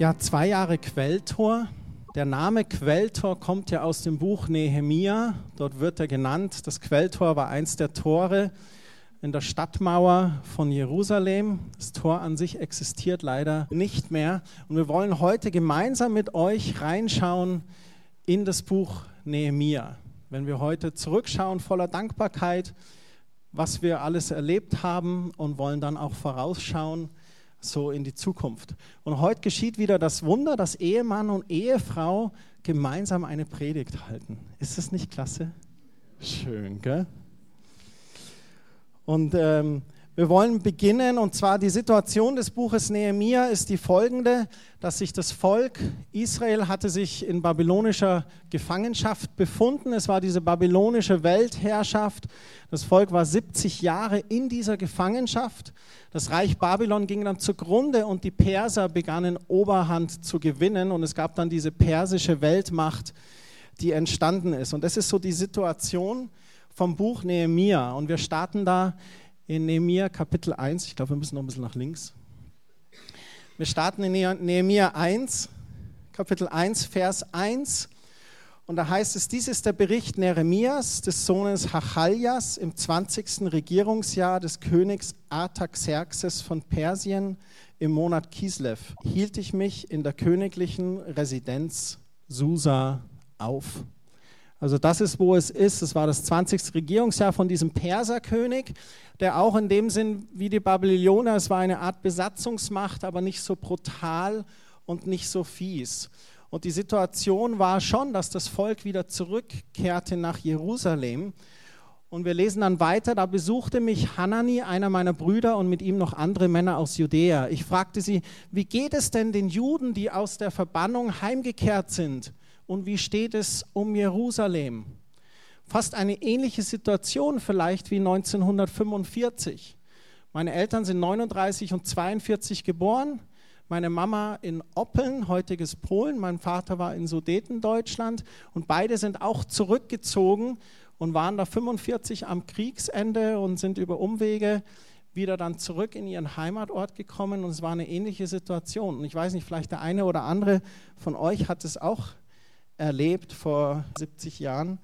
Ja, zwei Jahre Quelltor. Der Name Quelltor kommt ja aus dem Buch Nehemia. Dort wird er genannt. Das Quelltor war eins der Tore in der Stadtmauer von Jerusalem. Das Tor an sich existiert leider nicht mehr. Und wir wollen heute gemeinsam mit euch reinschauen in das Buch Nehemia. Wenn wir heute zurückschauen voller Dankbarkeit, was wir alles erlebt haben und wollen dann auch vorausschauen so in die Zukunft. Und heute geschieht wieder das Wunder, dass Ehemann und Ehefrau gemeinsam eine Predigt halten. Ist das nicht klasse? Schön, gell? Und ähm, wir wollen beginnen und zwar die Situation des Buches Nehemia ist die folgende, dass sich das Volk Israel hatte sich in babylonischer Gefangenschaft befunden. Es war diese babylonische Weltherrschaft. Das Volk war 70 Jahre in dieser Gefangenschaft. Das Reich Babylon ging dann zugrunde und die Perser begannen Oberhand zu gewinnen und es gab dann diese persische Weltmacht, die entstanden ist. Und das ist so die Situation vom Buch Nehemia und wir starten da in Nehemiah Kapitel 1. Ich glaube, wir müssen noch ein bisschen nach links. Wir starten in Nehemiah 1, Kapitel 1, Vers 1. Und da heißt es, dies ist der Bericht Nehemias, des Sohnes Hachaljas, im 20. Regierungsjahr des Königs Artaxerxes von Persien im Monat Kislev. Hielt ich mich in der königlichen Residenz Susa auf. Also das ist, wo es ist. Es war das 20. Regierungsjahr von diesem Perserkönig, der auch in dem Sinn wie die Babylonier, es war eine Art Besatzungsmacht, aber nicht so brutal und nicht so fies. Und die Situation war schon, dass das Volk wieder zurückkehrte nach Jerusalem. Und wir lesen dann weiter, da besuchte mich Hanani, einer meiner Brüder, und mit ihm noch andere Männer aus Judäa. Ich fragte sie, wie geht es denn den Juden, die aus der Verbannung heimgekehrt sind? Und wie steht es um Jerusalem? Fast eine ähnliche Situation vielleicht wie 1945. Meine Eltern sind 39 und 42 geboren. Meine Mama in Oppeln, heutiges Polen. Mein Vater war in Sudeten, Deutschland. Und beide sind auch zurückgezogen und waren da 45 am Kriegsende und sind über Umwege wieder dann zurück in ihren Heimatort gekommen. Und es war eine ähnliche Situation. Und ich weiß nicht, vielleicht der eine oder andere von euch hat es auch erlebt vor 70 Jahren.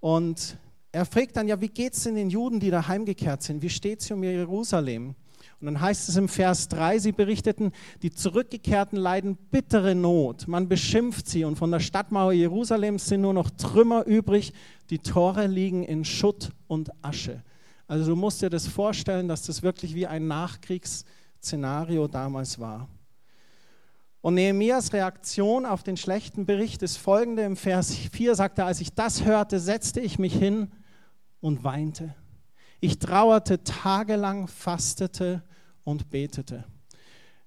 Und er fragt dann, ja, wie geht es denn den Juden, die da heimgekehrt sind? Wie steht es um Jerusalem? Und dann heißt es im Vers 3, sie berichteten, die Zurückgekehrten leiden bittere Not. Man beschimpft sie und von der Stadtmauer Jerusalems sind nur noch Trümmer übrig. Die Tore liegen in Schutt und Asche. Also du musst dir das vorstellen, dass das wirklich wie ein Nachkriegsszenario damals war. Und Nehemias Reaktion auf den schlechten Bericht ist folgende. Im Vers 4 sagt er, als ich das hörte, setzte ich mich hin und weinte. Ich trauerte tagelang, fastete und betete.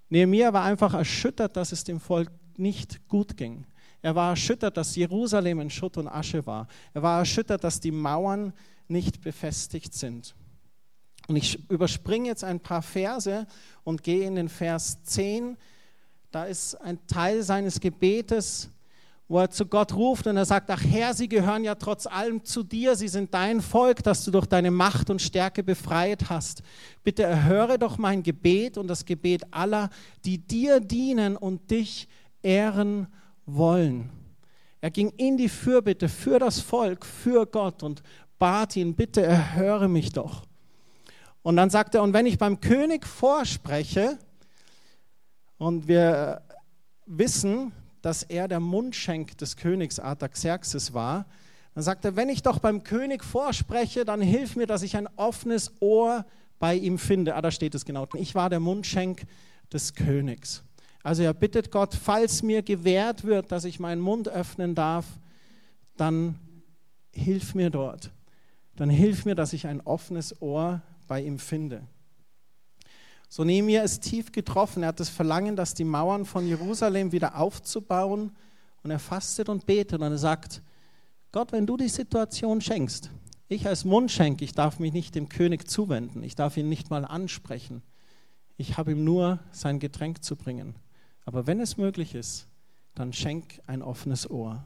Nehemia war einfach erschüttert, dass es dem Volk nicht gut ging. Er war erschüttert, dass Jerusalem in Schutt und Asche war. Er war erschüttert, dass die Mauern nicht befestigt sind. Und ich überspringe jetzt ein paar Verse und gehe in den Vers 10 da ist ein Teil seines Gebetes, wo er zu Gott ruft und er sagt, ach Herr, sie gehören ja trotz allem zu dir, sie sind dein Volk, das du durch deine Macht und Stärke befreit hast. Bitte erhöre doch mein Gebet und das Gebet aller, die dir dienen und dich ehren wollen. Er ging in die Fürbitte für das Volk, für Gott und bat ihn, bitte erhöre mich doch. Und dann sagt er, und wenn ich beim König vorspreche, und wir wissen, dass er der Mundschenk des Königs Artaxerxes war. Dann sagt er, wenn ich doch beim König vorspreche, dann hilf mir, dass ich ein offenes Ohr bei ihm finde. Ah, da steht es genau. Ich war der Mundschenk des Königs. Also er bittet Gott, falls mir gewährt wird, dass ich meinen Mund öffnen darf, dann hilf mir dort. Dann hilf mir, dass ich ein offenes Ohr bei ihm finde. So Nehemiah ist tief getroffen. Er hat das Verlangen, dass die Mauern von Jerusalem wieder aufzubauen. Und er fastet und betet und er sagt, Gott, wenn du die Situation schenkst, ich als Mundschenk, ich darf mich nicht dem König zuwenden, ich darf ihn nicht mal ansprechen. Ich habe ihm nur sein Getränk zu bringen. Aber wenn es möglich ist, dann schenk ein offenes Ohr.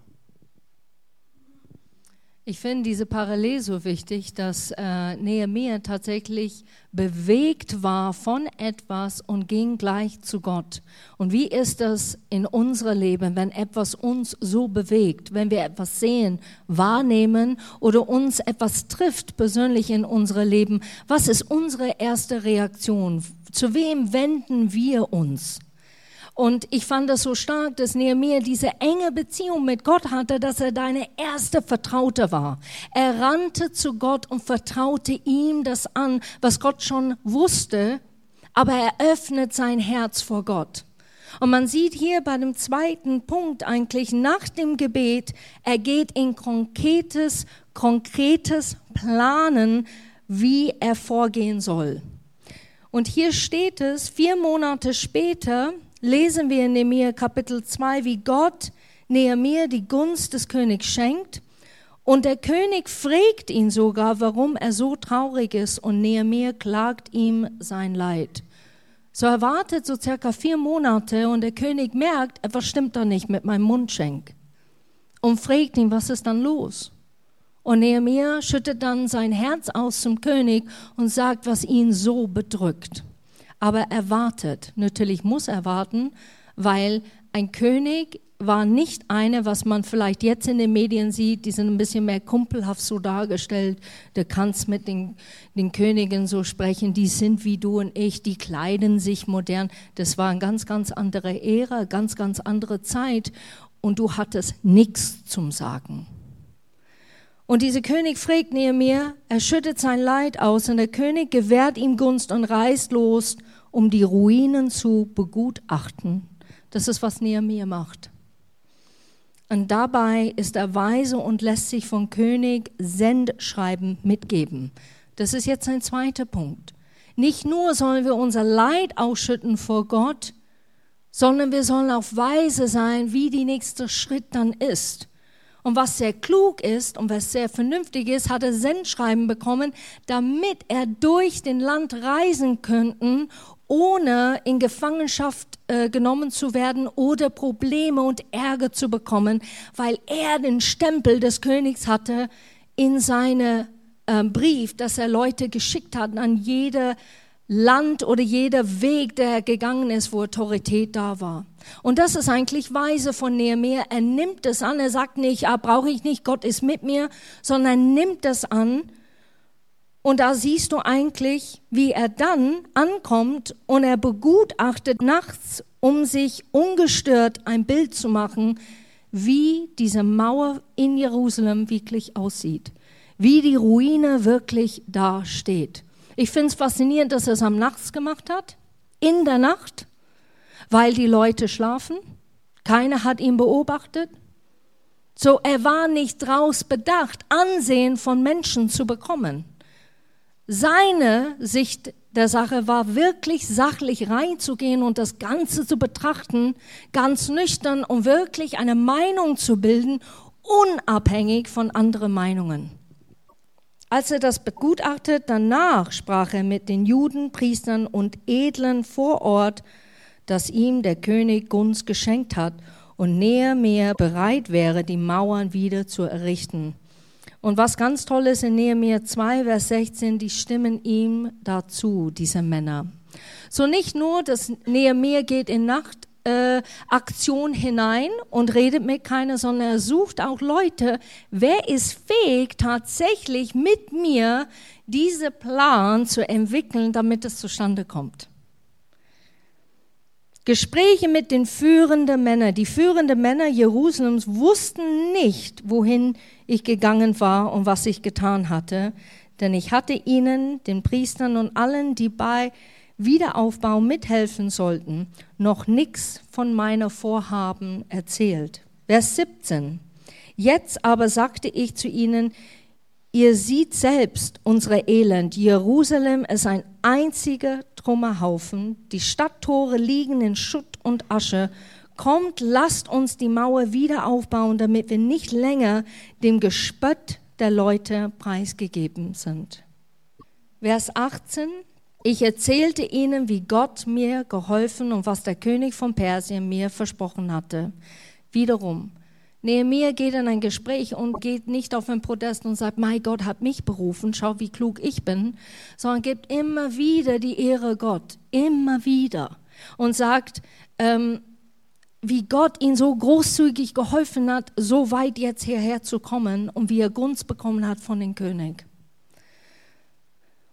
Ich finde diese Parallel so wichtig, dass äh, Nehemiah tatsächlich bewegt war von etwas und ging gleich zu Gott. Und wie ist das in unserem Leben, wenn etwas uns so bewegt, wenn wir etwas sehen, wahrnehmen oder uns etwas trifft persönlich in unserem Leben? Was ist unsere erste Reaktion? Zu wem wenden wir uns? Und ich fand das so stark, dass Nehemiah diese enge Beziehung mit Gott hatte, dass er deine erste Vertraute war. Er rannte zu Gott und vertraute ihm das an, was Gott schon wusste, aber er öffnet sein Herz vor Gott. Und man sieht hier bei dem zweiten Punkt eigentlich nach dem Gebet, er geht in konkretes, konkretes Planen, wie er vorgehen soll. Und hier steht es, vier Monate später, lesen wir in Nehemiah Kapitel 2, wie Gott Nehemiah die Gunst des Königs schenkt. Und der König fragt ihn sogar, warum er so traurig ist. Und Nehemiah klagt ihm sein Leid. So er wartet so circa vier Monate und der König merkt, etwas stimmt da nicht mit meinem Mundschenk. Und fragt ihn, was ist dann los? Und Nehemiah schüttet dann sein Herz aus zum König und sagt, was ihn so bedrückt aber er wartet. Natürlich muss er warten, weil ein König war nicht eine, was man vielleicht jetzt in den Medien sieht, die sind ein bisschen mehr kumpelhaft so dargestellt. Du kannst mit den, den Königen so sprechen, die sind wie du und ich, die kleiden sich modern. Das war eine ganz, ganz andere Ära, ganz, ganz andere Zeit und du hattest nichts zum Sagen. Und dieser König fragt Nehemiah, er schüttet sein Leid aus und der König gewährt ihm Gunst und reist los um die Ruinen zu begutachten. Das ist, was Nehemiah macht. Und dabei ist er weise und lässt sich vom König Sendschreiben mitgeben. Das ist jetzt ein zweiter Punkt. Nicht nur sollen wir unser Leid ausschütten vor Gott, sondern wir sollen auch weise sein, wie die nächste Schritt dann ist. Und was sehr klug ist und was sehr vernünftig ist, hat er Sendschreiben bekommen, damit er durch den Land reisen könnte ohne in Gefangenschaft äh, genommen zu werden oder Probleme und Ärger zu bekommen, weil er den Stempel des Königs hatte in seinem äh, Brief, dass er Leute geschickt hat an jede Land oder jeder Weg, der gegangen ist, wo Autorität da war. Und das ist eigentlich weise von Nehemiah. Er nimmt es an, er sagt nicht, ah, brauche ich nicht, Gott ist mit mir, sondern er nimmt es an und da siehst du eigentlich, wie er dann ankommt und er begutachtet nachts, um sich ungestört ein Bild zu machen, wie diese Mauer in Jerusalem wirklich aussieht, wie die Ruine wirklich da steht. Ich finde es faszinierend, dass er es am Nachts gemacht hat, in der Nacht, weil die Leute schlafen. Keiner hat ihn beobachtet. So, er war nicht draus bedacht, Ansehen von Menschen zu bekommen. Seine Sicht der Sache war wirklich sachlich reinzugehen und das Ganze zu betrachten, ganz nüchtern, um wirklich eine Meinung zu bilden, unabhängig von anderen Meinungen. Als er das begutachtet, danach sprach er mit den Juden, Priestern und Edlen vor Ort, dass ihm der König Gunst geschenkt hat und näher mehr bereit wäre, die Mauern wieder zu errichten. Und was ganz toll ist in Nehemiah 2, Vers 16, die stimmen ihm dazu, diese Männer. So nicht nur, dass Nehemiah geht in Nachtaktion äh, hinein und redet mit keiner, sondern er sucht auch Leute, wer ist fähig, tatsächlich mit mir diese Plan zu entwickeln, damit es zustande kommt. Gespräche mit den führenden Männern. Die führenden Männer Jerusalems wussten nicht, wohin ich gegangen war und was ich getan hatte, denn ich hatte ihnen, den Priestern und allen, die bei Wiederaufbau mithelfen sollten, noch nichts von meiner Vorhaben erzählt. Vers 17. Jetzt aber sagte ich zu ihnen, ihr seht selbst unsere Elend. Jerusalem ist ein einziger Trümmerhaufen. Die Stadttore liegen in Schutt und Asche. Kommt, lasst uns die Mauer wieder aufbauen, damit wir nicht länger dem Gespött der Leute preisgegeben sind. Vers 18. Ich erzählte ihnen, wie Gott mir geholfen und was der König von Persien mir versprochen hatte. Wiederum, Nehemiah geht in ein Gespräch und geht nicht auf den Protest und sagt, mein Gott hat mich berufen, schau, wie klug ich bin, sondern gibt immer wieder die Ehre Gott, immer wieder. Und sagt, ähm, wie Gott ihn so großzügig geholfen hat, so weit jetzt hierher zu kommen und wie er Gunst bekommen hat von dem König.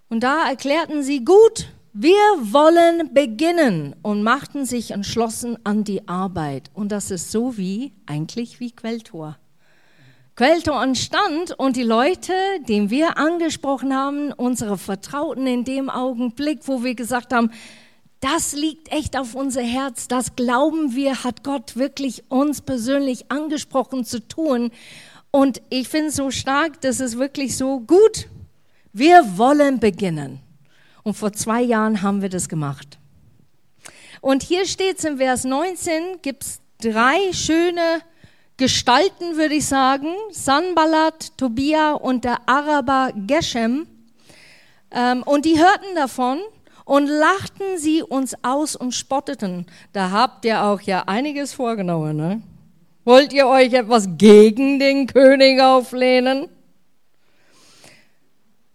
Und da erklärten sie, gut, wir wollen beginnen und machten sich entschlossen an die Arbeit. Und das ist so wie, eigentlich wie Quelltor. Quelltor entstand und die Leute, die wir angesprochen haben, unsere Vertrauten in dem Augenblick, wo wir gesagt haben, das liegt echt auf unser Herz, das glauben wir, hat Gott wirklich uns persönlich angesprochen zu tun. Und ich finde es so stark, dass es wirklich so gut, wir wollen beginnen. Und vor zwei Jahren haben wir das gemacht. Und hier steht es im Vers 19, gibt es drei schöne Gestalten, würde ich sagen. Sanballat, Tobia und der Araber Geshem. Ähm, und die hörten davon und lachten sie uns aus und spotteten. Da habt ihr auch ja einiges vorgenommen. Ne? Wollt ihr euch etwas gegen den König auflehnen?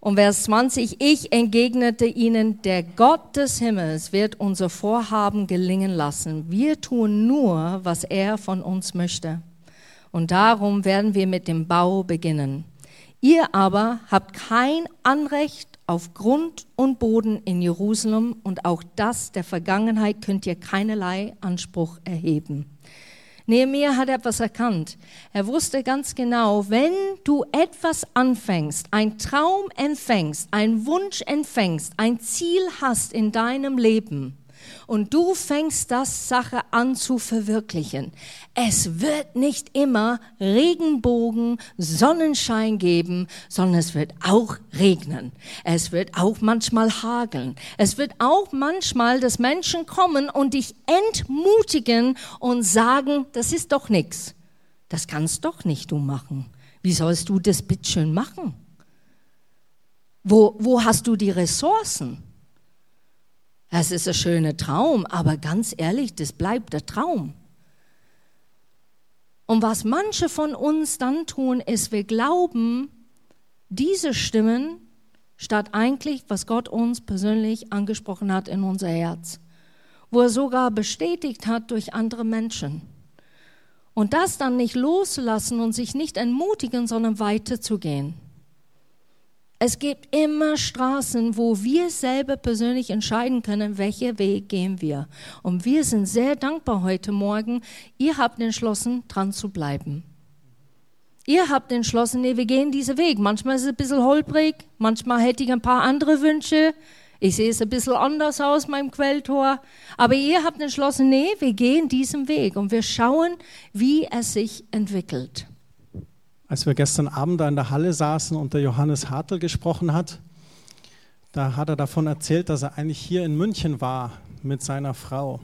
Und Vers 20, ich entgegnete ihnen, der Gott des Himmels wird unser Vorhaben gelingen lassen. Wir tun nur, was er von uns möchte. Und darum werden wir mit dem Bau beginnen. Ihr aber habt kein Anrecht auf Grund und Boden in Jerusalem und auch das der Vergangenheit könnt ihr keinerlei Anspruch erheben. Nehemiah hat etwas erkannt. Er wusste ganz genau, wenn du etwas anfängst, ein Traum empfängst, ein Wunsch empfängst, ein Ziel hast in deinem Leben, und du fängst das Sache an zu verwirklichen. Es wird nicht immer Regenbogen, Sonnenschein geben, sondern es wird auch regnen. Es wird auch manchmal hageln. Es wird auch manchmal, dass Menschen kommen und dich entmutigen und sagen, das ist doch nichts. Das kannst doch nicht du machen. Wie sollst du das bitteschön machen? Wo, wo hast du die Ressourcen? Es ist ein schöner Traum, aber ganz ehrlich, das bleibt der Traum. Und was manche von uns dann tun, ist, wir glauben diese Stimmen statt eigentlich, was Gott uns persönlich angesprochen hat in unser Herz, wo er sogar bestätigt hat durch andere Menschen. Und das dann nicht loszulassen und sich nicht entmutigen, sondern weiterzugehen. Es gibt immer Straßen, wo wir selber persönlich entscheiden können, welcher Weg gehen wir. Und wir sind sehr dankbar heute Morgen. Ihr habt entschlossen, dran zu bleiben. Ihr habt entschlossen, nee, wir gehen diesen Weg. Manchmal ist es ein bisschen holprig, manchmal hätte ich ein paar andere Wünsche. Ich sehe es ein bisschen anders aus, meinem Quelltor. Aber ihr habt entschlossen, nee, wir gehen diesen Weg und wir schauen, wie es sich entwickelt. Als wir gestern Abend da in der Halle saßen und der Johannes Hartl gesprochen hat, da hat er davon erzählt, dass er eigentlich hier in München war mit seiner Frau.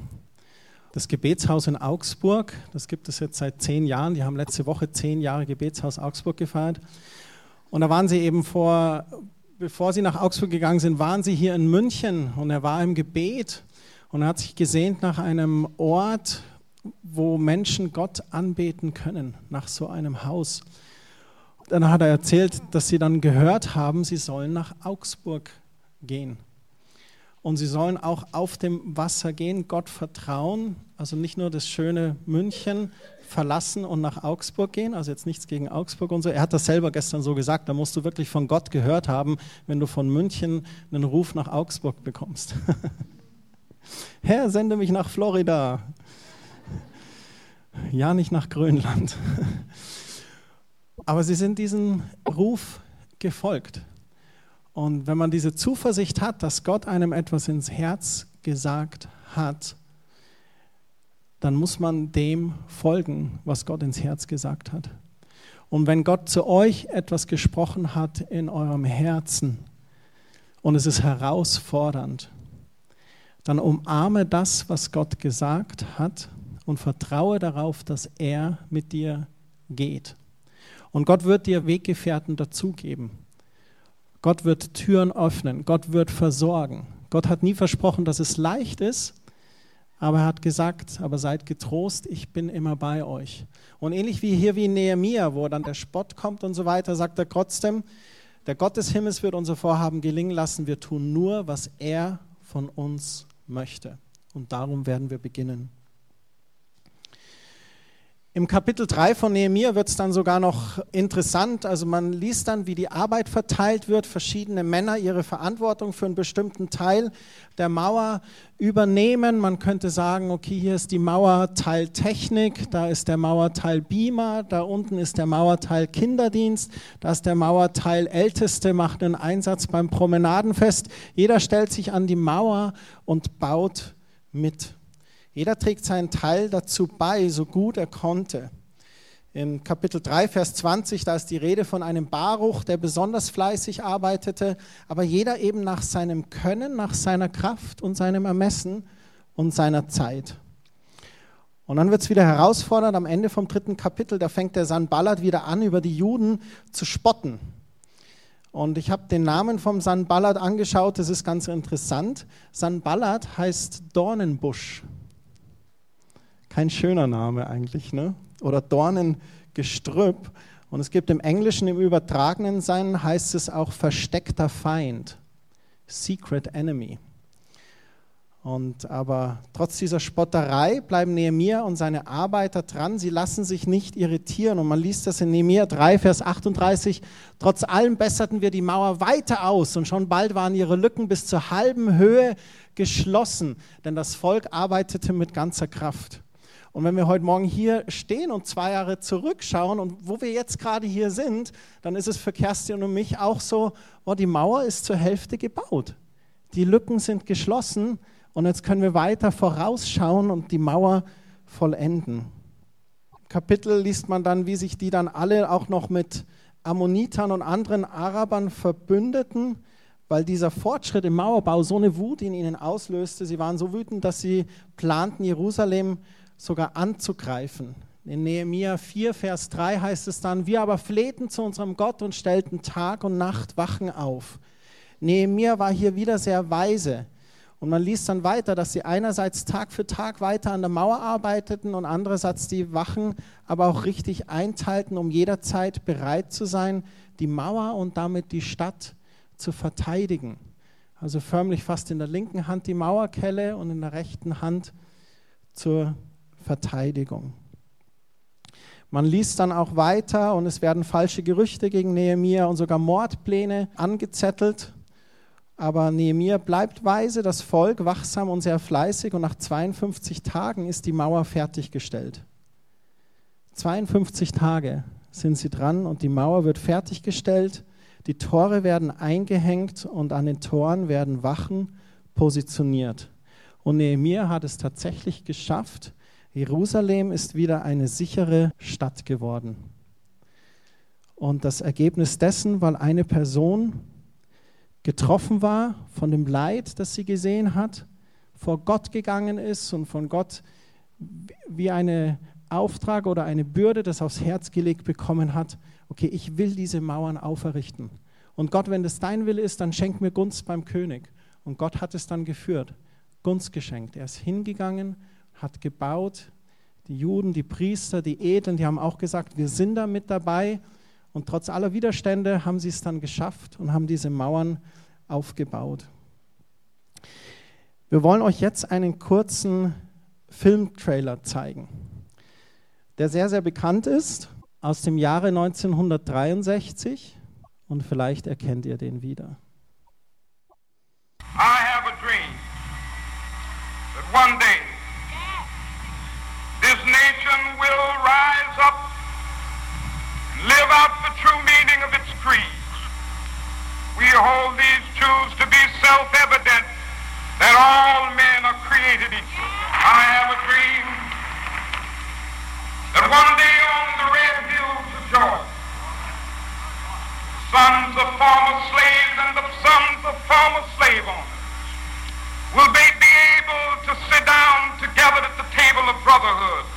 Das Gebetshaus in Augsburg, das gibt es jetzt seit zehn Jahren. Die haben letzte Woche zehn Jahre Gebetshaus Augsburg gefeiert. Und da waren sie eben vor, bevor sie nach Augsburg gegangen sind, waren sie hier in München und er war im Gebet und er hat sich gesehnt nach einem Ort, wo Menschen Gott anbeten können, nach so einem Haus dann hat er erzählt, dass sie dann gehört haben, sie sollen nach Augsburg gehen. Und sie sollen auch auf dem Wasser gehen, Gott vertrauen, also nicht nur das schöne München verlassen und nach Augsburg gehen, also jetzt nichts gegen Augsburg und so. Er hat das selber gestern so gesagt, da musst du wirklich von Gott gehört haben, wenn du von München einen Ruf nach Augsburg bekommst. Herr, sende mich nach Florida. Ja, nicht nach Grönland. Aber sie sind diesem Ruf gefolgt. Und wenn man diese Zuversicht hat, dass Gott einem etwas ins Herz gesagt hat, dann muss man dem folgen, was Gott ins Herz gesagt hat. Und wenn Gott zu euch etwas gesprochen hat in eurem Herzen und es ist herausfordernd, dann umarme das, was Gott gesagt hat und vertraue darauf, dass er mit dir geht. Und Gott wird dir Weggefährten dazugeben. Gott wird Türen öffnen. Gott wird versorgen. Gott hat nie versprochen, dass es leicht ist, Aber er hat gesagt, aber seid getrost, ich bin immer bei euch. Und ähnlich wie hier wie in Nehemia, wo dann der Spott kommt und so weiter, sagt er trotzdem, der Gott des Himmels wird unser Vorhaben gelingen lassen. Wir tun nur, was er von uns möchte. Und darum werden wir beginnen. Im Kapitel 3 von Nehemiah wird es dann sogar noch interessant. Also man liest dann, wie die Arbeit verteilt wird. Verschiedene Männer ihre Verantwortung für einen bestimmten Teil der Mauer übernehmen. Man könnte sagen, okay, hier ist die Mauerteil Technik, da ist der Mauerteil Beamer, da unten ist der Mauerteil Kinderdienst, da ist der Mauerteil Älteste, macht einen Einsatz beim Promenadenfest. Jeder stellt sich an die Mauer und baut mit. Jeder trägt seinen Teil dazu bei, so gut er konnte. In Kapitel 3, Vers 20, da ist die Rede von einem Baruch, der besonders fleißig arbeitete, aber jeder eben nach seinem Können, nach seiner Kraft und seinem Ermessen und seiner Zeit. Und dann wird es wieder herausfordernd am Ende vom dritten Kapitel, da fängt der Sanballat wieder an, über die Juden zu spotten. Und ich habe den Namen vom Sanballat angeschaut, das ist ganz interessant. Sanballat heißt Dornenbusch. Kein schöner Name eigentlich, ne? Oder Dornengestrüpp. Und es gibt im Englischen im übertragenen Sein heißt es auch versteckter Feind, Secret Enemy. Und aber trotz dieser Spotterei bleiben Nehemiah und seine Arbeiter dran. Sie lassen sich nicht irritieren. Und man liest das in Nehemiah 3, Vers 38. Trotz allem besserten wir die Mauer weiter aus und schon bald waren ihre Lücken bis zur halben Höhe geschlossen, denn das Volk arbeitete mit ganzer Kraft. Und wenn wir heute Morgen hier stehen und zwei Jahre zurückschauen und wo wir jetzt gerade hier sind, dann ist es für Kerstin und mich auch so, oh, die Mauer ist zur Hälfte gebaut. Die Lücken sind geschlossen und jetzt können wir weiter vorausschauen und die Mauer vollenden. Im Kapitel liest man dann, wie sich die dann alle auch noch mit Ammonitern und anderen Arabern verbündeten, weil dieser Fortschritt im Mauerbau so eine Wut in ihnen auslöste. Sie waren so wütend, dass sie planten, Jerusalem sogar anzugreifen. In Nehemiah 4, Vers 3 heißt es dann, wir aber flehten zu unserem Gott und stellten Tag und Nacht Wachen auf. Nehemiah war hier wieder sehr weise. Und man liest dann weiter, dass sie einerseits Tag für Tag weiter an der Mauer arbeiteten und andererseits die Wachen aber auch richtig einteilten, um jederzeit bereit zu sein, die Mauer und damit die Stadt zu verteidigen. Also förmlich fast in der linken Hand die Mauerkelle und in der rechten Hand zur Verteidigung. Man liest dann auch weiter und es werden falsche Gerüchte gegen Nehemia und sogar Mordpläne angezettelt. Aber Nehemia bleibt weise, das Volk wachsam und sehr fleißig und nach 52 Tagen ist die Mauer fertiggestellt. 52 Tage sind sie dran und die Mauer wird fertiggestellt. Die Tore werden eingehängt und an den Toren werden Wachen positioniert. Und Nehemia hat es tatsächlich geschafft, Jerusalem ist wieder eine sichere Stadt geworden. Und das Ergebnis dessen, weil eine Person getroffen war von dem Leid, das sie gesehen hat, vor Gott gegangen ist und von Gott wie eine Auftrag oder eine Bürde das aufs Herz gelegt bekommen hat, okay, ich will diese Mauern auferrichten. Und Gott, wenn das dein Wille ist, dann schenk mir Gunst beim König. Und Gott hat es dann geführt, Gunst geschenkt. Er ist hingegangen hat gebaut. Die Juden, die Priester, die Edeln, die haben auch gesagt, wir sind da mit dabei. Und trotz aller Widerstände haben sie es dann geschafft und haben diese Mauern aufgebaut. Wir wollen euch jetzt einen kurzen Filmtrailer zeigen, der sehr, sehr bekannt ist, aus dem Jahre 1963 und vielleicht erkennt ihr den wieder. I have a dream that one day nation will rise up live out the true meaning of its creed. We hold these truths to be self-evident that all men are created equal. I have a dream that one day on the red hills of Georgia, sons of former slaves and the sons of former slave owners will be able to sit down together at the table of brotherhood.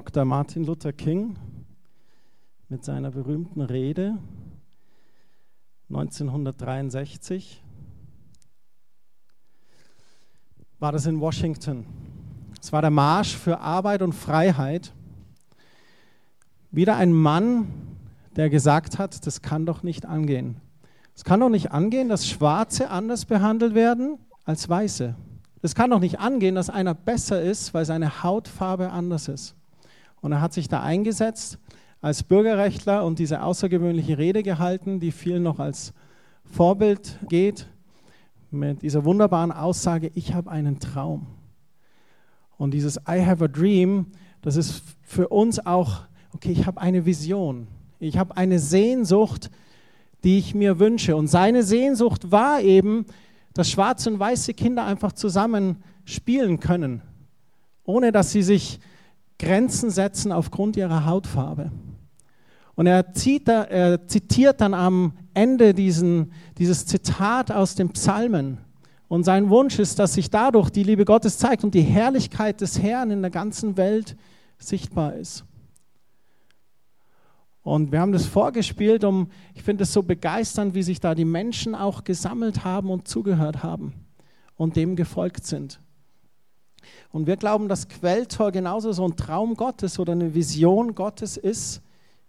Dr. Martin Luther King mit seiner berühmten Rede 1963 war das in Washington. Es war der Marsch für Arbeit und Freiheit. Wieder ein Mann, der gesagt hat, das kann doch nicht angehen. Es kann doch nicht angehen, dass Schwarze anders behandelt werden als Weiße. Es kann doch nicht angehen, dass einer besser ist, weil seine Hautfarbe anders ist. Und er hat sich da eingesetzt als Bürgerrechtler und diese außergewöhnliche Rede gehalten, die vielen noch als Vorbild geht, mit dieser wunderbaren Aussage, ich habe einen Traum. Und dieses I have a dream, das ist für uns auch, okay, ich habe eine Vision. Ich habe eine Sehnsucht, die ich mir wünsche. Und seine Sehnsucht war eben, dass schwarze und weiße Kinder einfach zusammen spielen können, ohne dass sie sich Grenzen setzen aufgrund ihrer Hautfarbe. Und er, da, er zitiert dann am Ende diesen, dieses Zitat aus den Psalmen. Und sein Wunsch ist, dass sich dadurch die Liebe Gottes zeigt und die Herrlichkeit des Herrn in der ganzen Welt sichtbar ist. Und wir haben das vorgespielt, um, ich finde es so begeisternd, wie sich da die Menschen auch gesammelt haben und zugehört haben und dem gefolgt sind. Und wir glauben, dass Quelltor genauso so ein Traum Gottes oder eine Vision Gottes ist,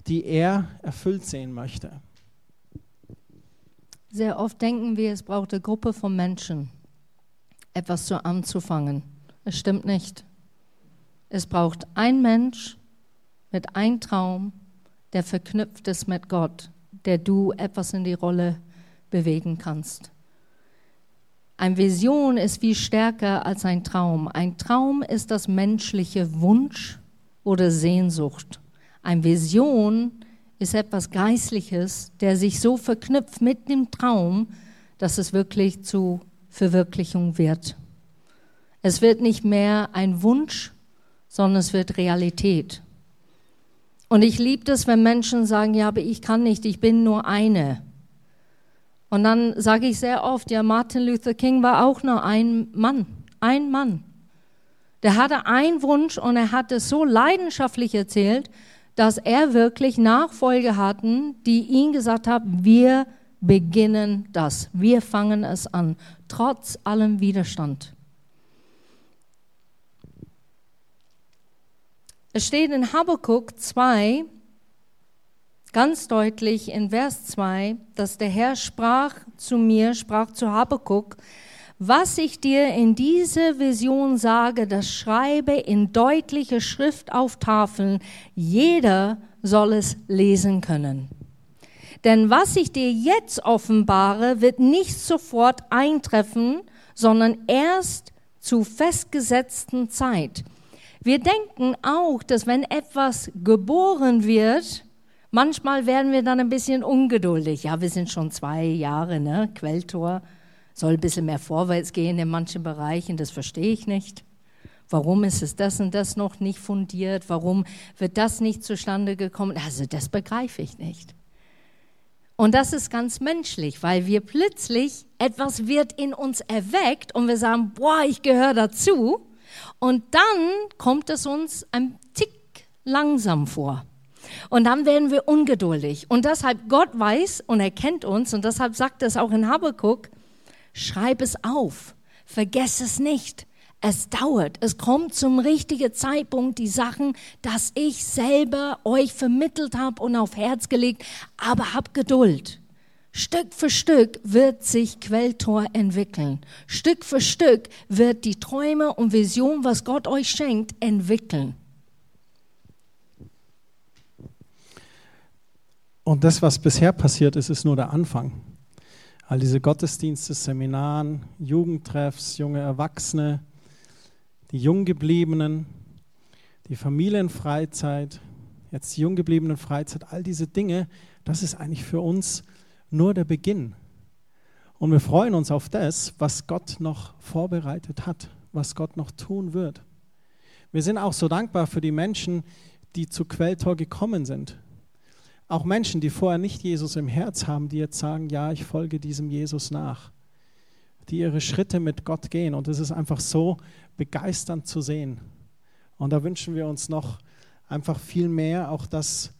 die er erfüllt sehen möchte. Sehr oft denken wir, es braucht eine Gruppe von Menschen, etwas zu anzufangen. Es stimmt nicht. Es braucht ein Mensch mit einem Traum, der verknüpft ist mit Gott, der du etwas in die Rolle bewegen kannst. Eine Vision ist viel stärker als ein Traum. Ein Traum ist das menschliche Wunsch oder Sehnsucht. Eine Vision ist etwas Geistliches, der sich so verknüpft mit dem Traum, dass es wirklich zu Verwirklichung wird. Es wird nicht mehr ein Wunsch, sondern es wird Realität. Und ich liebe das, wenn Menschen sagen, ja, aber ich kann nicht, ich bin nur eine. Und dann sage ich sehr oft, ja, Martin Luther King war auch nur ein Mann, ein Mann. Der hatte einen Wunsch und er hat es so leidenschaftlich erzählt, dass er wirklich Nachfolger hatten, die ihn gesagt haben, wir beginnen das, wir fangen es an, trotz allem Widerstand. Es steht in Habakkuk 2 ganz deutlich in Vers 2, dass der Herr sprach zu mir, sprach zu Habakkuk, was ich dir in dieser Vision sage, das schreibe in deutliche Schrift auf Tafeln. Jeder soll es lesen können. Denn was ich dir jetzt offenbare, wird nicht sofort eintreffen, sondern erst zu festgesetzten Zeit. Wir denken auch, dass wenn etwas geboren wird, manchmal werden wir dann ein bisschen ungeduldig. Ja, wir sind schon zwei Jahre, ne? Quelltor soll ein bisschen mehr vorwärts gehen in manchen Bereichen, das verstehe ich nicht. Warum ist es das und das noch nicht fundiert? Warum wird das nicht zustande gekommen? Also das begreife ich nicht. Und das ist ganz menschlich, weil wir plötzlich etwas wird in uns erweckt und wir sagen, boah, ich gehöre dazu. Und dann kommt es uns ein Tick langsam vor. Und dann werden wir ungeduldig. Und deshalb Gott weiß und er kennt uns und deshalb sagt es auch in Habakkuk, Schreib es auf. Vergess es nicht. Es dauert. Es kommt zum richtigen Zeitpunkt die Sachen, dass ich selber euch vermittelt habe und auf Herz gelegt. Aber hab Geduld. Stück für Stück wird sich Quelltor entwickeln. Stück für Stück wird die Träume und Vision, was Gott euch schenkt, entwickeln. Und das, was bisher passiert ist, ist nur der Anfang all diese Gottesdienste, Seminaren, Jugendtreffs, junge Erwachsene, die Junggebliebenen, die Familienfreizeit, jetzt die Junggebliebenen Freizeit, all diese Dinge, das ist eigentlich für uns nur der Beginn. Und wir freuen uns auf das, was Gott noch vorbereitet hat, was Gott noch tun wird. Wir sind auch so dankbar für die Menschen, die zu Quelltor gekommen sind, auch Menschen, die vorher nicht Jesus im Herz haben, die jetzt sagen, ja, ich folge diesem Jesus nach, die ihre Schritte mit Gott gehen. Und es ist einfach so begeisternd zu sehen. Und da wünschen wir uns noch einfach viel mehr auch das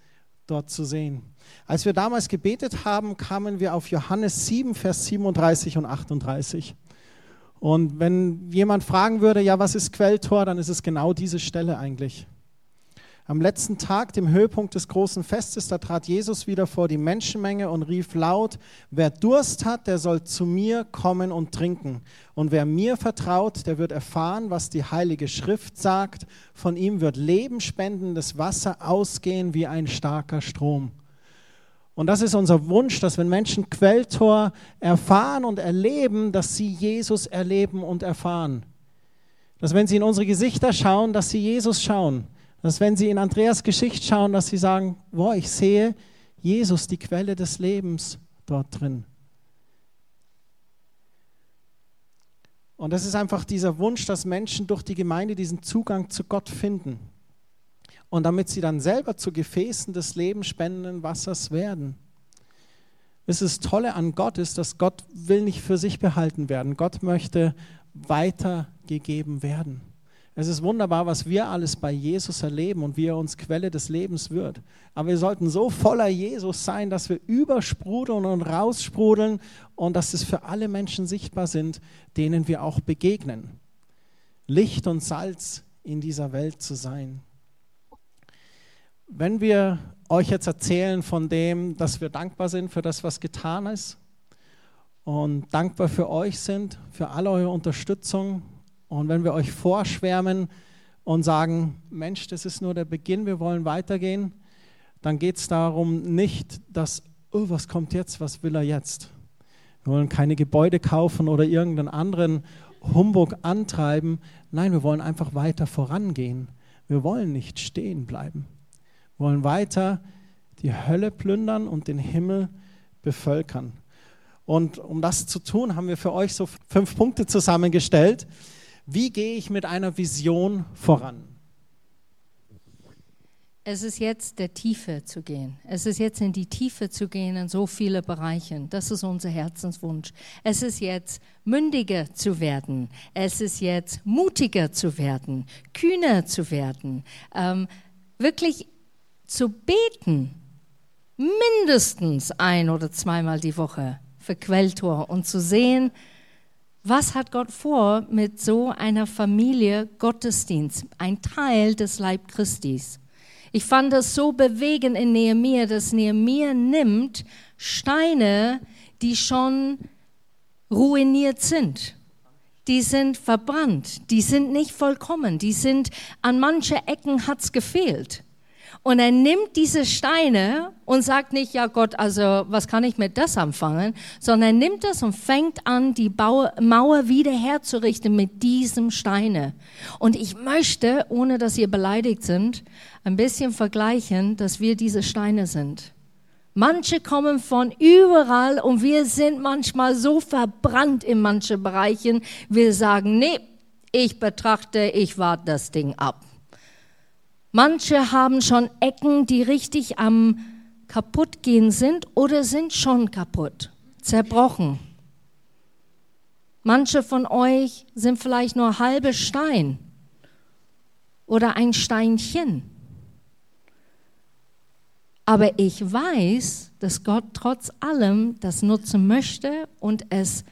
dort zu sehen. Als wir damals gebetet haben, kamen wir auf Johannes 7, Vers 37 und 38. Und wenn jemand fragen würde, ja, was ist Quelltor, dann ist es genau diese Stelle eigentlich. Am letzten Tag, dem Höhepunkt des großen Festes, da trat Jesus wieder vor die Menschenmenge und rief laut, wer Durst hat, der soll zu mir kommen und trinken. Und wer mir vertraut, der wird erfahren, was die Heilige Schrift sagt. Von ihm wird lebenspendendes Wasser ausgehen wie ein starker Strom. Und das ist unser Wunsch, dass wenn Menschen Quelltor erfahren und erleben, dass sie Jesus erleben und erfahren. Dass wenn sie in unsere Gesichter schauen, dass sie Jesus schauen dass wenn Sie in Andreas Geschichte schauen, dass Sie sagen, boah, ich sehe Jesus, die Quelle des Lebens dort drin. Und das ist einfach dieser Wunsch, dass Menschen durch die Gemeinde diesen Zugang zu Gott finden. Und damit sie dann selber zu Gefäßen des lebensspendenden Wassers werden. Das ist das Tolle an Gott ist, dass Gott will nicht für sich behalten werden. Gott möchte weitergegeben werden. Es ist wunderbar, was wir alles bei Jesus erleben und wie er uns Quelle des Lebens wird. Aber wir sollten so voller Jesus sein, dass wir übersprudeln und raussprudeln und dass es für alle Menschen sichtbar sind, denen wir auch begegnen. Licht und Salz in dieser Welt zu sein. Wenn wir euch jetzt erzählen von dem, dass wir dankbar sind für das, was getan ist und dankbar für euch sind, für alle eure Unterstützung, und wenn wir euch vorschwärmen und sagen, Mensch, das ist nur der Beginn, wir wollen weitergehen, dann geht es darum nicht, dass, oh, was kommt jetzt, was will er jetzt? Wir wollen keine Gebäude kaufen oder irgendeinen anderen Humbug antreiben. Nein, wir wollen einfach weiter vorangehen. Wir wollen nicht stehen bleiben. Wir wollen weiter die Hölle plündern und den Himmel bevölkern. Und um das zu tun, haben wir für euch so fünf Punkte zusammengestellt. Wie gehe ich mit einer Vision voran? Es ist jetzt der Tiefe zu gehen. Es ist jetzt in die Tiefe zu gehen in so viele Bereichen. Das ist unser Herzenswunsch. Es ist jetzt mündiger zu werden. Es ist jetzt mutiger zu werden, kühner zu werden, ähm, wirklich zu beten, mindestens ein oder zweimal die Woche für Quelltor und zu sehen, was hat Gott vor mit so einer Familie Gottesdienst, ein Teil des Leib Christis? Ich fand das so bewegend in Nehemiah, dass Nehemiah nimmt Steine, die schon ruiniert sind. Die sind verbrannt, die sind nicht vollkommen, die sind an manche Ecken hat's gefehlt. Und er nimmt diese Steine und sagt nicht, ja Gott, also was kann ich mit das anfangen, sondern er nimmt das und fängt an, die Mauer wieder herzurichten mit diesem Steine. Und ich möchte, ohne dass ihr beleidigt sind, ein bisschen vergleichen, dass wir diese Steine sind. Manche kommen von überall und wir sind manchmal so verbrannt in manchen Bereichen, wir sagen, nee, ich betrachte, ich warte das Ding ab. Manche haben schon Ecken, die richtig am kaputtgehen sind oder sind schon kaputt, zerbrochen. Manche von euch sind vielleicht nur halbe Stein oder ein Steinchen. Aber ich weiß, dass Gott trotz allem das nutzen möchte und es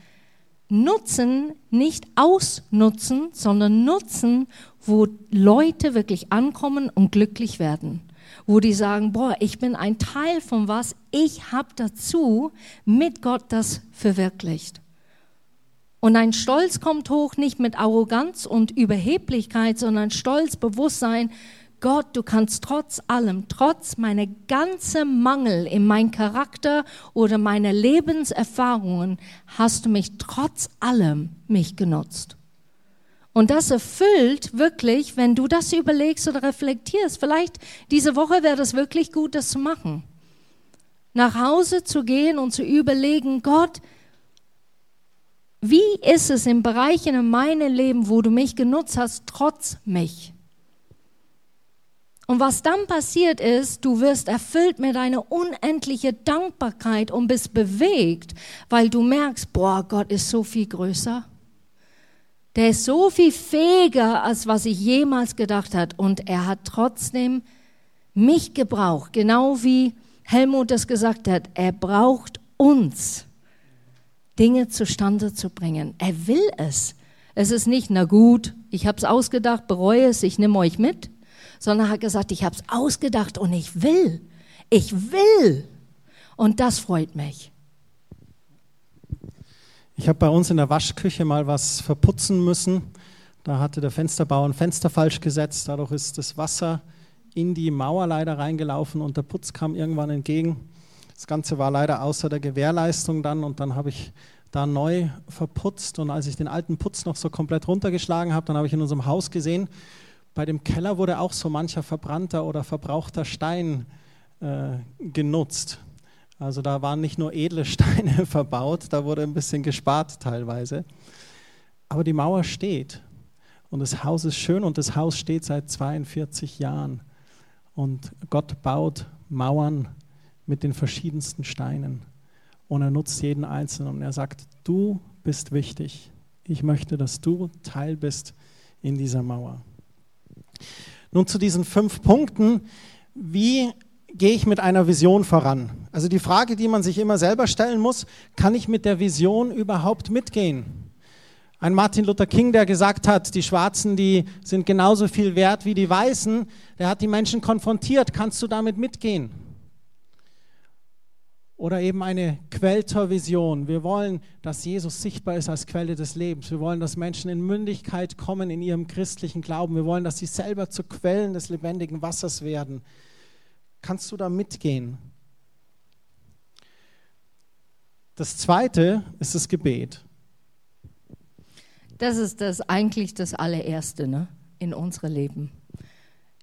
nutzen, nicht ausnutzen, sondern nutzen, wo Leute wirklich ankommen und glücklich werden. Wo die sagen, boah, ich bin ein Teil von was, ich habe dazu mit Gott das verwirklicht. Und ein Stolz kommt hoch nicht mit Arroganz und Überheblichkeit, sondern Stolz, Bewusstsein, Gott, du kannst trotz allem, trotz meiner ganzen Mangel in meinem Charakter oder meiner Lebenserfahrungen, hast du mich trotz allem mich genutzt. Und das erfüllt wirklich, wenn du das überlegst oder reflektierst. Vielleicht diese Woche wäre das wirklich gut, das zu machen. Nach Hause zu gehen und zu überlegen, Gott, wie ist es in Bereichen in meinem Leben, wo du mich genutzt hast, trotz mich? Und was dann passiert ist, du wirst erfüllt mit einer unendlichen Dankbarkeit und bist bewegt, weil du merkst, boah, Gott ist so viel größer. Der ist so viel fähiger, als was ich jemals gedacht hat. Und er hat trotzdem mich gebraucht, genau wie Helmut das gesagt hat. Er braucht uns, Dinge zustande zu bringen. Er will es. Es ist nicht, na gut, ich habe es ausgedacht, bereue es, ich nehme euch mit, sondern er hat gesagt, ich habe es ausgedacht und ich will. Ich will. Und das freut mich. Ich habe bei uns in der Waschküche mal was verputzen müssen. Da hatte der Fensterbauer ein Fenster falsch gesetzt. Dadurch ist das Wasser in die Mauer leider reingelaufen und der Putz kam irgendwann entgegen. Das Ganze war leider außer der Gewährleistung dann und dann habe ich da neu verputzt und als ich den alten Putz noch so komplett runtergeschlagen habe, dann habe ich in unserem Haus gesehen, bei dem Keller wurde auch so mancher verbrannter oder verbrauchter Stein äh, genutzt. Also da waren nicht nur edle Steine verbaut, da wurde ein bisschen gespart teilweise. Aber die Mauer steht und das Haus ist schön und das Haus steht seit 42 Jahren. Und Gott baut Mauern mit den verschiedensten Steinen und er nutzt jeden einzelnen und er sagt, du bist wichtig. Ich möchte, dass du Teil bist in dieser Mauer. Nun zu diesen fünf Punkten. Wie gehe ich mit einer Vision voran? Also die Frage, die man sich immer selber stellen muss, kann ich mit der Vision überhaupt mitgehen? Ein Martin Luther King, der gesagt hat, die Schwarzen, die sind genauso viel wert wie die Weißen, der hat die Menschen konfrontiert. Kannst du damit mitgehen? Oder eben eine Quelltor-Vision. Wir wollen, dass Jesus sichtbar ist als Quelle des Lebens. Wir wollen, dass Menschen in Mündigkeit kommen in ihrem christlichen Glauben. Wir wollen, dass sie selber zu Quellen des lebendigen Wassers werden. Kannst du da mitgehen? Das zweite ist das Gebet. Das ist das eigentlich das allererste ne, in unserem Leben.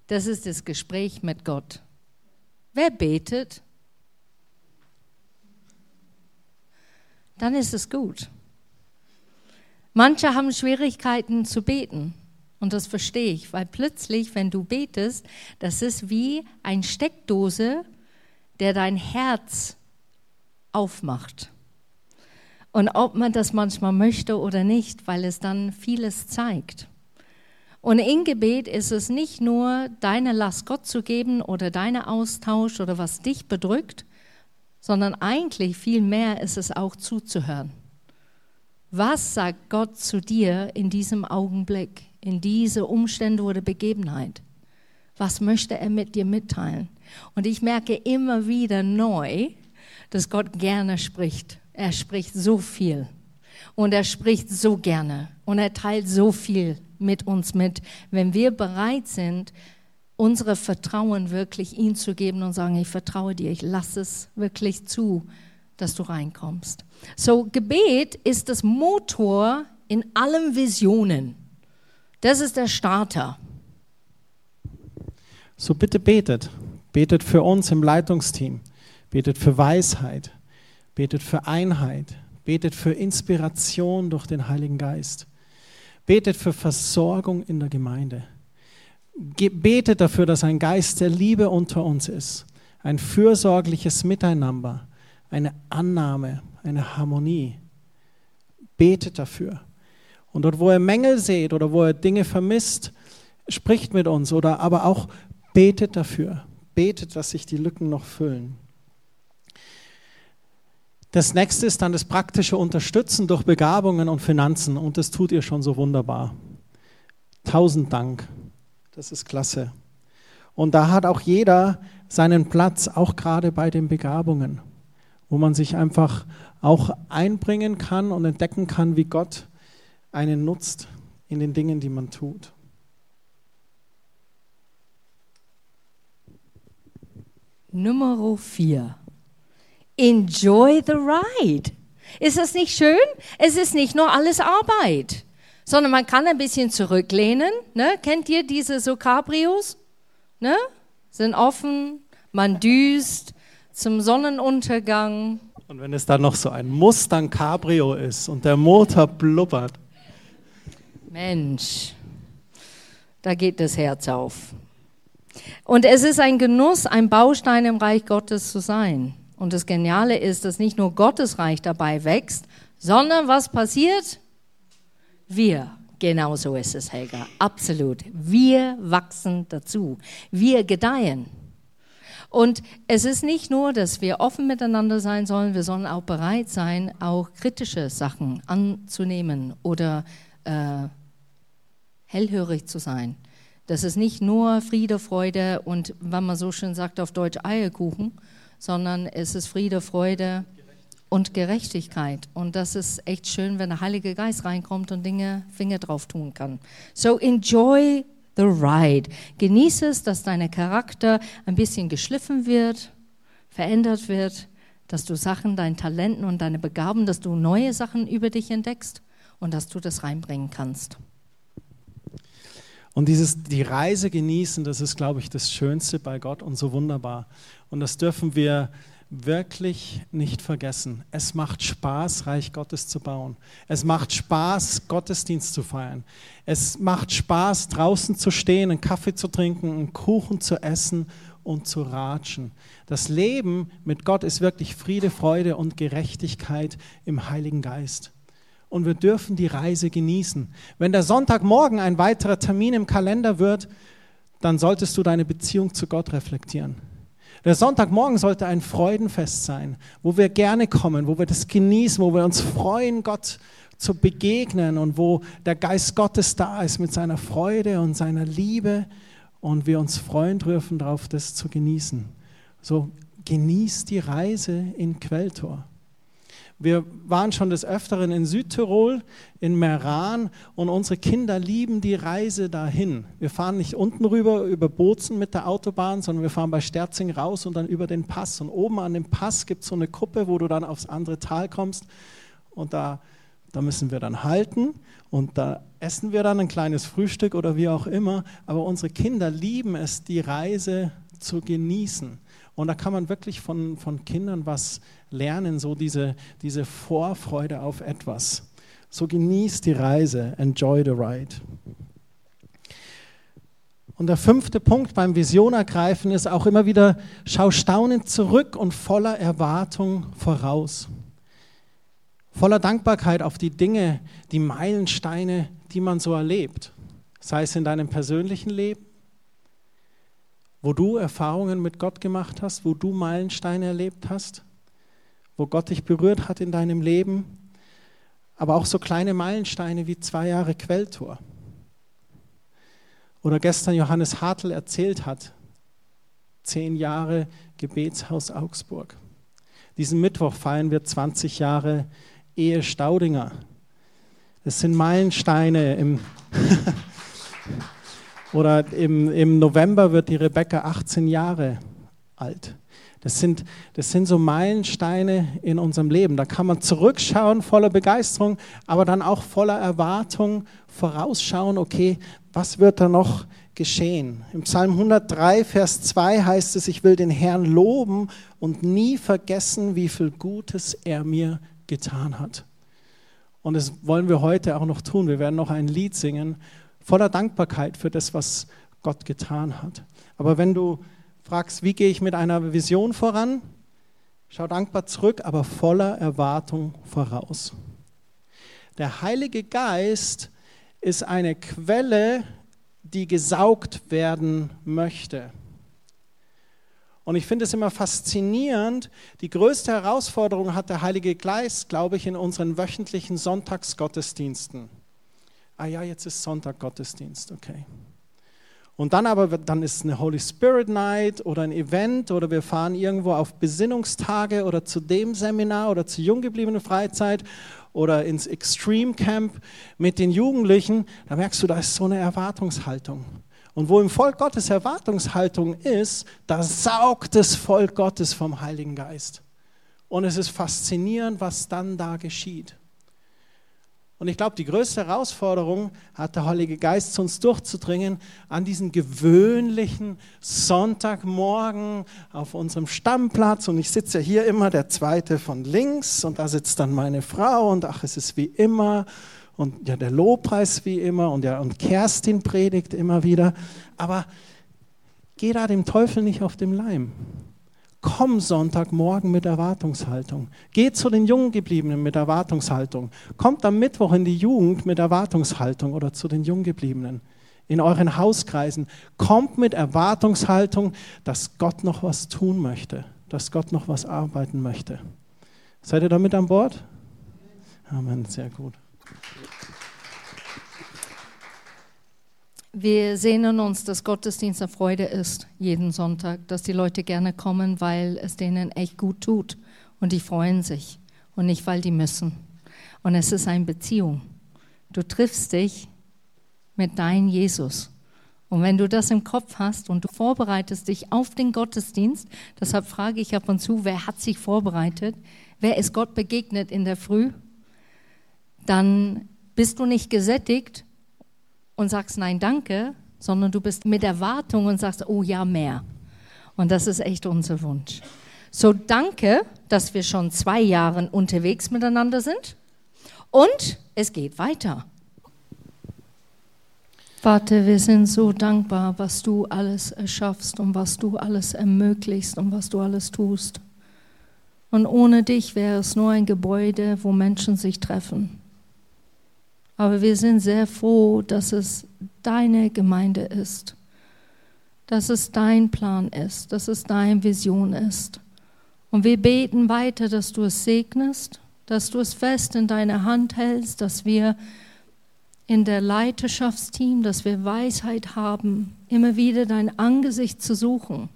Das ist das Gespräch mit Gott. Wer betet? Dann ist es gut. Manche haben Schwierigkeiten zu beten. Und das verstehe ich, weil plötzlich, wenn du betest, das ist wie eine Steckdose, der dein Herz aufmacht. Und ob man das manchmal möchte oder nicht, weil es dann vieles zeigt. Und in Gebet ist es nicht nur deine Last Gott zu geben oder deine Austausch oder was dich bedrückt, sondern eigentlich viel mehr ist es auch zuzuhören. Was sagt Gott zu dir in diesem Augenblick? in diese Umstände oder Begebenheit? Was möchte er mit dir mitteilen? Und ich merke immer wieder neu, dass Gott gerne spricht. Er spricht so viel. Und er spricht so gerne. Und er teilt so viel mit uns mit. Wenn wir bereit sind, unsere Vertrauen wirklich ihm zu geben und sagen, ich vertraue dir, ich lasse es wirklich zu, dass du reinkommst. So, Gebet ist das Motor in allen Visionen. Das ist der Starter. So bitte betet. Betet für uns im Leitungsteam. Betet für Weisheit. Betet für Einheit. Betet für Inspiration durch den Heiligen Geist. Betet für Versorgung in der Gemeinde. Betet dafür, dass ein Geist der Liebe unter uns ist. Ein fürsorgliches Miteinander. Eine Annahme, eine Harmonie. Betet dafür. Und dort, wo ihr Mängel seht oder wo ihr Dinge vermisst, spricht mit uns oder aber auch betet dafür. Betet, dass sich die Lücken noch füllen. Das nächste ist dann das praktische Unterstützen durch Begabungen und Finanzen und das tut ihr schon so wunderbar. Tausend Dank. Das ist klasse. Und da hat auch jeder seinen Platz, auch gerade bei den Begabungen, wo man sich einfach auch einbringen kann und entdecken kann, wie Gott einen nutzt in den Dingen, die man tut. Nummer vier. Enjoy the ride. Ist das nicht schön? Es ist nicht nur alles Arbeit, sondern man kann ein bisschen zurücklehnen. Ne? Kennt ihr diese so Cabrios? Ne? Sind offen, man düst zum Sonnenuntergang. Und wenn es dann noch so ein Mustang Cabrio ist und der Motor blubbert. Mensch, da geht das Herz auf. Und es ist ein Genuss, ein Baustein im Reich Gottes zu sein. Und das Geniale ist, dass nicht nur Gottes Reich dabei wächst, sondern was passiert? Wir. Genau so ist es, Helga. Absolut. Wir wachsen dazu. Wir gedeihen. Und es ist nicht nur, dass wir offen miteinander sein sollen, wir sollen auch bereit sein, auch kritische Sachen anzunehmen oder äh, hellhörig zu sein. Das ist nicht nur Friede, Freude und, wenn man so schön sagt auf Deutsch, Eierkuchen, sondern es ist Friede, Freude und Gerechtigkeit. Und das ist echt schön, wenn der Heilige Geist reinkommt und Dinge, Finger drauf tun kann. So enjoy the ride. Genieße es, dass dein Charakter ein bisschen geschliffen wird, verändert wird, dass du Sachen, deinen Talenten und deine Begaben, dass du neue Sachen über dich entdeckst und dass du das reinbringen kannst. Und dieses, die Reise genießen, das ist, glaube ich, das Schönste bei Gott und so wunderbar. Und das dürfen wir wirklich nicht vergessen. Es macht Spaß, Reich Gottes zu bauen. Es macht Spaß, Gottesdienst zu feiern. Es macht Spaß, draußen zu stehen, einen Kaffee zu trinken, einen Kuchen zu essen und zu ratschen. Das Leben mit Gott ist wirklich Friede, Freude und Gerechtigkeit im Heiligen Geist. Und wir dürfen die Reise genießen. Wenn der Sonntagmorgen ein weiterer Termin im Kalender wird, dann solltest du deine Beziehung zu Gott reflektieren. Der Sonntagmorgen sollte ein Freudenfest sein, wo wir gerne kommen, wo wir das genießen, wo wir uns freuen, Gott zu begegnen und wo der Geist Gottes da ist mit seiner Freude und seiner Liebe und wir uns freuen dürfen darauf, das zu genießen. So genießt die Reise in Quelltor. Wir waren schon des Öfteren in Südtirol, in Meran und unsere Kinder lieben die Reise dahin. Wir fahren nicht unten rüber über Bozen mit der Autobahn, sondern wir fahren bei Sterzing raus und dann über den Pass. Und oben an dem Pass gibt es so eine Kuppe, wo du dann aufs andere Tal kommst und da, da müssen wir dann halten und da essen wir dann ein kleines Frühstück oder wie auch immer. Aber unsere Kinder lieben es, die Reise zu genießen. Und da kann man wirklich von, von Kindern was lernen, so diese, diese Vorfreude auf etwas. So genießt die Reise, enjoy the ride. Und der fünfte Punkt beim Vision ergreifen ist auch immer wieder, schau staunend zurück und voller Erwartung voraus. Voller Dankbarkeit auf die Dinge, die Meilensteine, die man so erlebt. Sei es in deinem persönlichen Leben, wo du Erfahrungen mit Gott gemacht hast, wo du Meilensteine erlebt hast, wo Gott dich berührt hat in deinem Leben, aber auch so kleine Meilensteine wie zwei Jahre Quelltor. Oder gestern Johannes Hartl erzählt hat, zehn Jahre Gebetshaus Augsburg. Diesen Mittwoch feiern wir 20 Jahre Ehe Staudinger. Das sind Meilensteine im Oder im, im November wird die Rebecca 18 Jahre alt. Das sind, das sind so Meilensteine in unserem Leben. Da kann man zurückschauen voller Begeisterung, aber dann auch voller Erwartung vorausschauen, okay, was wird da noch geschehen? Im Psalm 103, Vers 2 heißt es, ich will den Herrn loben und nie vergessen, wie viel Gutes er mir getan hat. Und das wollen wir heute auch noch tun. Wir werden noch ein Lied singen voller Dankbarkeit für das, was Gott getan hat. Aber wenn du fragst, wie gehe ich mit einer Vision voran, schau dankbar zurück, aber voller Erwartung voraus. Der Heilige Geist ist eine Quelle, die gesaugt werden möchte. Und ich finde es immer faszinierend. Die größte Herausforderung hat der Heilige Geist, glaube ich, in unseren wöchentlichen Sonntagsgottesdiensten ah ja, jetzt ist Sonntag Gottesdienst, okay. Und dann aber, dann ist eine Holy Spirit Night oder ein Event oder wir fahren irgendwo auf Besinnungstage oder zu dem Seminar oder zur junggebliebenen Freizeit oder ins Extreme Camp mit den Jugendlichen, da merkst du, da ist so eine Erwartungshaltung. Und wo im Volk Gottes Erwartungshaltung ist, da saugt das Volk Gottes vom Heiligen Geist. Und es ist faszinierend, was dann da geschieht. Und ich glaube, die größte Herausforderung hat der Heilige Geist zu uns durchzudringen an diesen gewöhnlichen Sonntagmorgen auf unserem Stammplatz. Und ich sitze ja hier immer der zweite von links und da sitzt dann meine Frau und ach, es ist wie immer. Und ja, der Lobpreis wie immer und ja, und Kerstin predigt immer wieder. Aber geh da dem Teufel nicht auf den Leim. Komm Sonntagmorgen mit Erwartungshaltung. Geh zu den Junggebliebenen mit Erwartungshaltung. Kommt am Mittwoch in die Jugend mit Erwartungshaltung oder zu den Junggebliebenen. in euren Hauskreisen. Kommt mit Erwartungshaltung, dass Gott noch was tun möchte, dass Gott noch was arbeiten möchte. Seid ihr damit an Bord? Amen, sehr gut. Wir sehnen uns, dass Gottesdienst eine Freude ist, jeden Sonntag, dass die Leute gerne kommen, weil es denen echt gut tut und die freuen sich und nicht, weil die müssen. Und es ist eine Beziehung. Du triffst dich mit deinem Jesus. Und wenn du das im Kopf hast und du vorbereitest dich auf den Gottesdienst, deshalb frage ich ab und zu, wer hat sich vorbereitet? Wer ist Gott begegnet in der Früh? Dann bist du nicht gesättigt und sagst nein, danke, sondern du bist mit Erwartung und sagst, oh ja, mehr. Und das ist echt unser Wunsch. So danke, dass wir schon zwei Jahre unterwegs miteinander sind. Und es geht weiter. Vater, wir sind so dankbar, was du alles erschaffst und was du alles ermöglichst und was du alles tust. Und ohne dich wäre es nur ein Gebäude, wo Menschen sich treffen. Aber wir sind sehr froh, dass es deine Gemeinde ist, dass es dein Plan ist, dass es deine Vision ist. Und wir beten weiter, dass du es segnest, dass du es fest in deine Hand hältst, dass wir in der Leiterschaftsteam, dass wir Weisheit haben, immer wieder dein Angesicht zu suchen,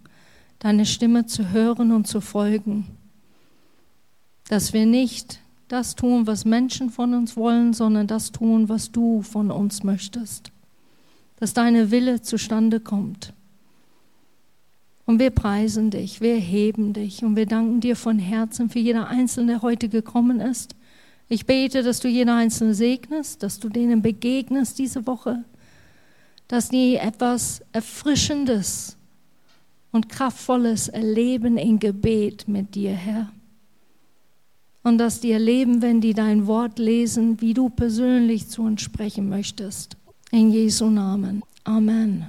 deine Stimme zu hören und zu folgen. Dass wir nicht das tun, was Menschen von uns wollen, sondern das tun, was du von uns möchtest. Dass deine Wille zustande kommt. Und wir preisen dich, wir heben dich und wir danken dir von Herzen für jeder Einzelne, der heute gekommen ist. Ich bete, dass du jeder Einzelne segnest, dass du denen begegnest diese Woche, dass die etwas Erfrischendes und Kraftvolles erleben in Gebet mit dir, Herr. Und dass die erleben, wenn die dein Wort lesen, wie du persönlich zu uns sprechen möchtest. In Jesu Namen. Amen.